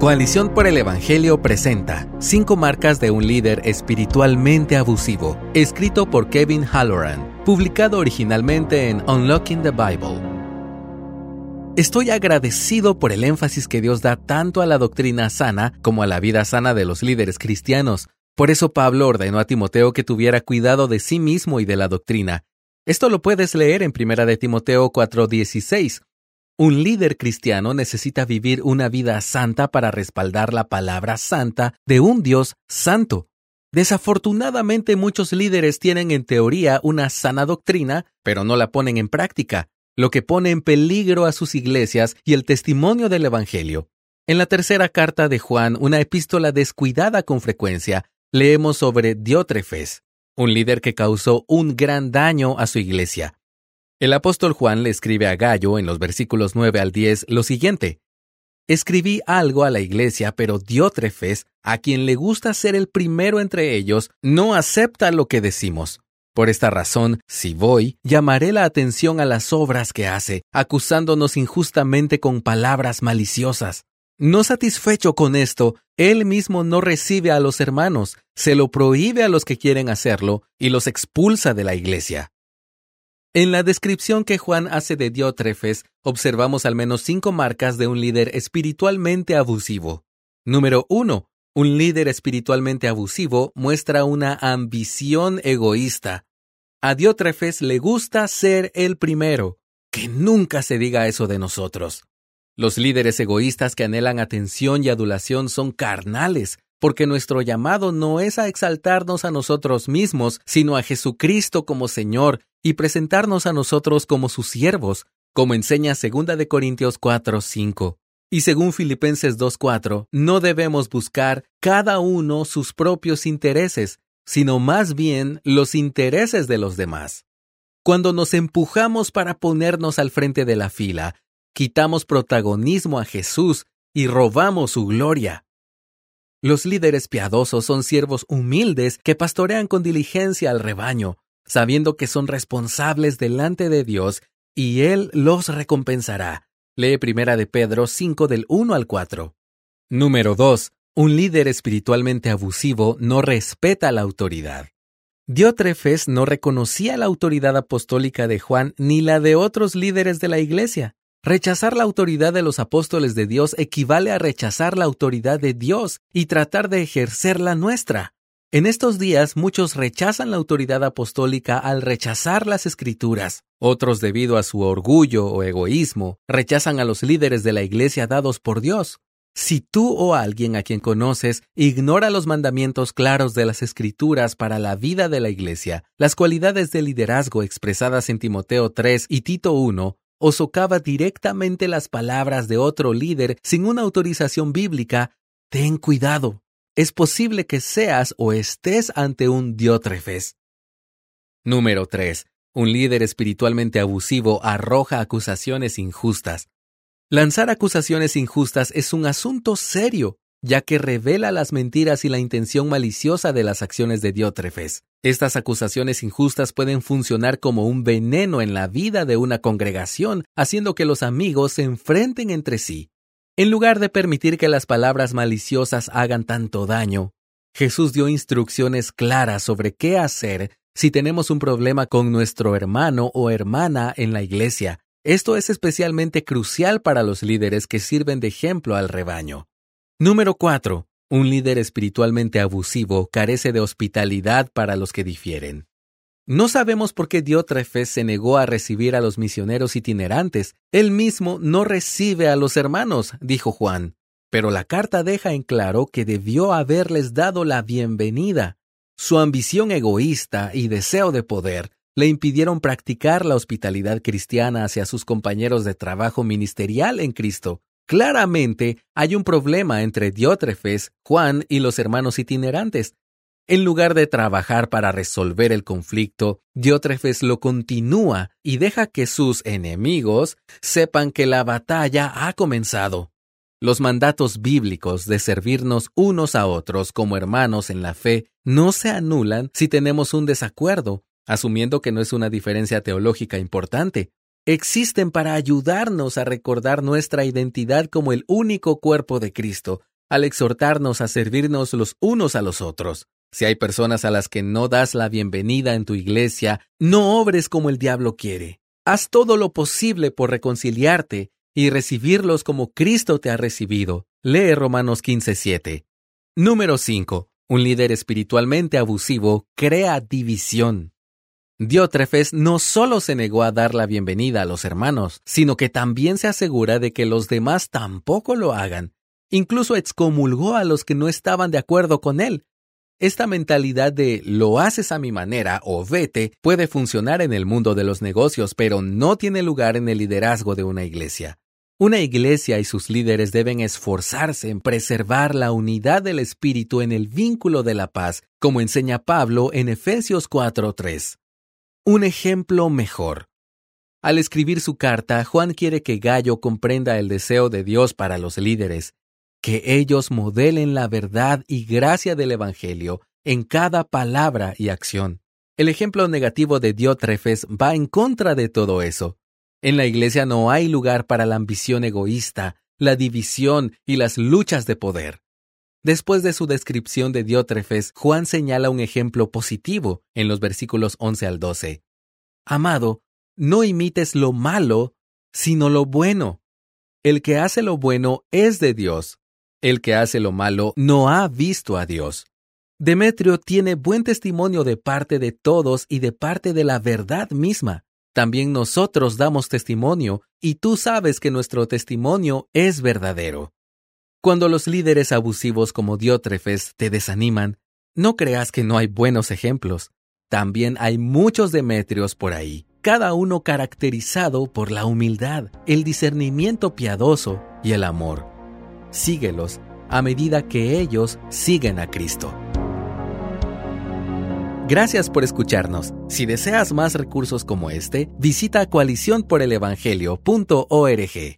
Coalición por el Evangelio presenta Cinco marcas de un líder espiritualmente abusivo, escrito por Kevin Halloran, publicado originalmente en Unlocking the Bible. Estoy agradecido por el énfasis que Dios da tanto a la doctrina sana como a la vida sana de los líderes cristianos. Por eso Pablo ordenó a Timoteo que tuviera cuidado de sí mismo y de la doctrina. Esto lo puedes leer en 1 de Timoteo 4:16. Un líder cristiano necesita vivir una vida santa para respaldar la palabra santa de un Dios santo. Desafortunadamente muchos líderes tienen en teoría una sana doctrina, pero no la ponen en práctica, lo que pone en peligro a sus iglesias y el testimonio del Evangelio. En la tercera carta de Juan, una epístola descuidada con frecuencia, leemos sobre Diótrefes, un líder que causó un gran daño a su iglesia. El apóstol Juan le escribe a Gallo en los versículos 9 al 10 lo siguiente. Escribí algo a la iglesia, pero Diótrefes, a quien le gusta ser el primero entre ellos, no acepta lo que decimos. Por esta razón, si voy, llamaré la atención a las obras que hace, acusándonos injustamente con palabras maliciosas. No satisfecho con esto, él mismo no recibe a los hermanos, se lo prohíbe a los que quieren hacerlo y los expulsa de la iglesia. En la descripción que Juan hace de Diótrefes, observamos al menos cinco marcas de un líder espiritualmente abusivo. Número uno, un líder espiritualmente abusivo muestra una ambición egoísta. A Diótrefes le gusta ser el primero. Que nunca se diga eso de nosotros. Los líderes egoístas que anhelan atención y adulación son carnales, porque nuestro llamado no es a exaltarnos a nosotros mismos, sino a Jesucristo como Señor y presentarnos a nosotros como sus siervos, como enseña 2 de Corintios 4, 5. Y según Filipenses 2.4, no debemos buscar cada uno sus propios intereses, sino más bien los intereses de los demás. Cuando nos empujamos para ponernos al frente de la fila, quitamos protagonismo a Jesús y robamos su gloria. Los líderes piadosos son siervos humildes que pastorean con diligencia al rebaño, sabiendo que son responsables delante de Dios y Él los recompensará. Lee Primera de Pedro 5 del 1 al 4. Número 2. Un líder espiritualmente abusivo no respeta la autoridad. Diótrefes no reconocía la autoridad apostólica de Juan ni la de otros líderes de la Iglesia. Rechazar la autoridad de los apóstoles de Dios equivale a rechazar la autoridad de Dios y tratar de ejercer la nuestra. En estos días muchos rechazan la autoridad apostólica al rechazar las escrituras. Otros, debido a su orgullo o egoísmo, rechazan a los líderes de la iglesia dados por Dios. Si tú o alguien a quien conoces ignora los mandamientos claros de las escrituras para la vida de la iglesia, las cualidades de liderazgo expresadas en Timoteo 3 y Tito 1, o socava directamente las palabras de otro líder sin una autorización bíblica, ten cuidado. Es posible que seas o estés ante un diótrefes. Número 3. Un líder espiritualmente abusivo arroja acusaciones injustas. Lanzar acusaciones injustas es un asunto serio ya que revela las mentiras y la intención maliciosa de las acciones de Diótrefes. Estas acusaciones injustas pueden funcionar como un veneno en la vida de una congregación, haciendo que los amigos se enfrenten entre sí. En lugar de permitir que las palabras maliciosas hagan tanto daño, Jesús dio instrucciones claras sobre qué hacer si tenemos un problema con nuestro hermano o hermana en la iglesia. Esto es especialmente crucial para los líderes que sirven de ejemplo al rebaño. Número 4. Un líder espiritualmente abusivo carece de hospitalidad para los que difieren. No sabemos por qué Diótrefes se negó a recibir a los misioneros itinerantes. Él mismo no recibe a los hermanos, dijo Juan. Pero la carta deja en claro que debió haberles dado la bienvenida. Su ambición egoísta y deseo de poder le impidieron practicar la hospitalidad cristiana hacia sus compañeros de trabajo ministerial en Cristo. Claramente hay un problema entre Diótrefes, Juan y los hermanos itinerantes. En lugar de trabajar para resolver el conflicto, Diótrefes lo continúa y deja que sus enemigos sepan que la batalla ha comenzado. Los mandatos bíblicos de servirnos unos a otros como hermanos en la fe no se anulan si tenemos un desacuerdo, asumiendo que no es una diferencia teológica importante. Existen para ayudarnos a recordar nuestra identidad como el único cuerpo de Cristo, al exhortarnos a servirnos los unos a los otros. Si hay personas a las que no das la bienvenida en tu iglesia, no obres como el diablo quiere. Haz todo lo posible por reconciliarte y recibirlos como Cristo te ha recibido. Lee Romanos 15:7. Número 5. Un líder espiritualmente abusivo crea división. Diótrefes no solo se negó a dar la bienvenida a los hermanos, sino que también se asegura de que los demás tampoco lo hagan. Incluso excomulgó a los que no estaban de acuerdo con él, esta mentalidad de lo haces a mi manera o vete puede funcionar en el mundo de los negocios, pero no tiene lugar en el liderazgo de una iglesia. Una iglesia y sus líderes deben esforzarse en preservar la unidad del espíritu en el vínculo de la paz, como enseña Pablo en Efesios 4:3. Un ejemplo mejor. Al escribir su carta, Juan quiere que Gallo comprenda el deseo de Dios para los líderes, que ellos modelen la verdad y gracia del Evangelio en cada palabra y acción. El ejemplo negativo de Diótrefes va en contra de todo eso. En la iglesia no hay lugar para la ambición egoísta, la división y las luchas de poder. Después de su descripción de Diótrefes, Juan señala un ejemplo positivo en los versículos 11 al 12. Amado, no imites lo malo, sino lo bueno. El que hace lo bueno es de Dios, el que hace lo malo no ha visto a Dios. Demetrio tiene buen testimonio de parte de todos y de parte de la verdad misma. También nosotros damos testimonio, y tú sabes que nuestro testimonio es verdadero. Cuando los líderes abusivos como Diótrefes te desaniman, no creas que no hay buenos ejemplos. También hay muchos Demetrios por ahí, cada uno caracterizado por la humildad, el discernimiento piadoso y el amor síguelos a medida que ellos siguen a Cristo. Gracias por escucharnos. Si deseas más recursos como este, visita coaliciónporelevangelio.org.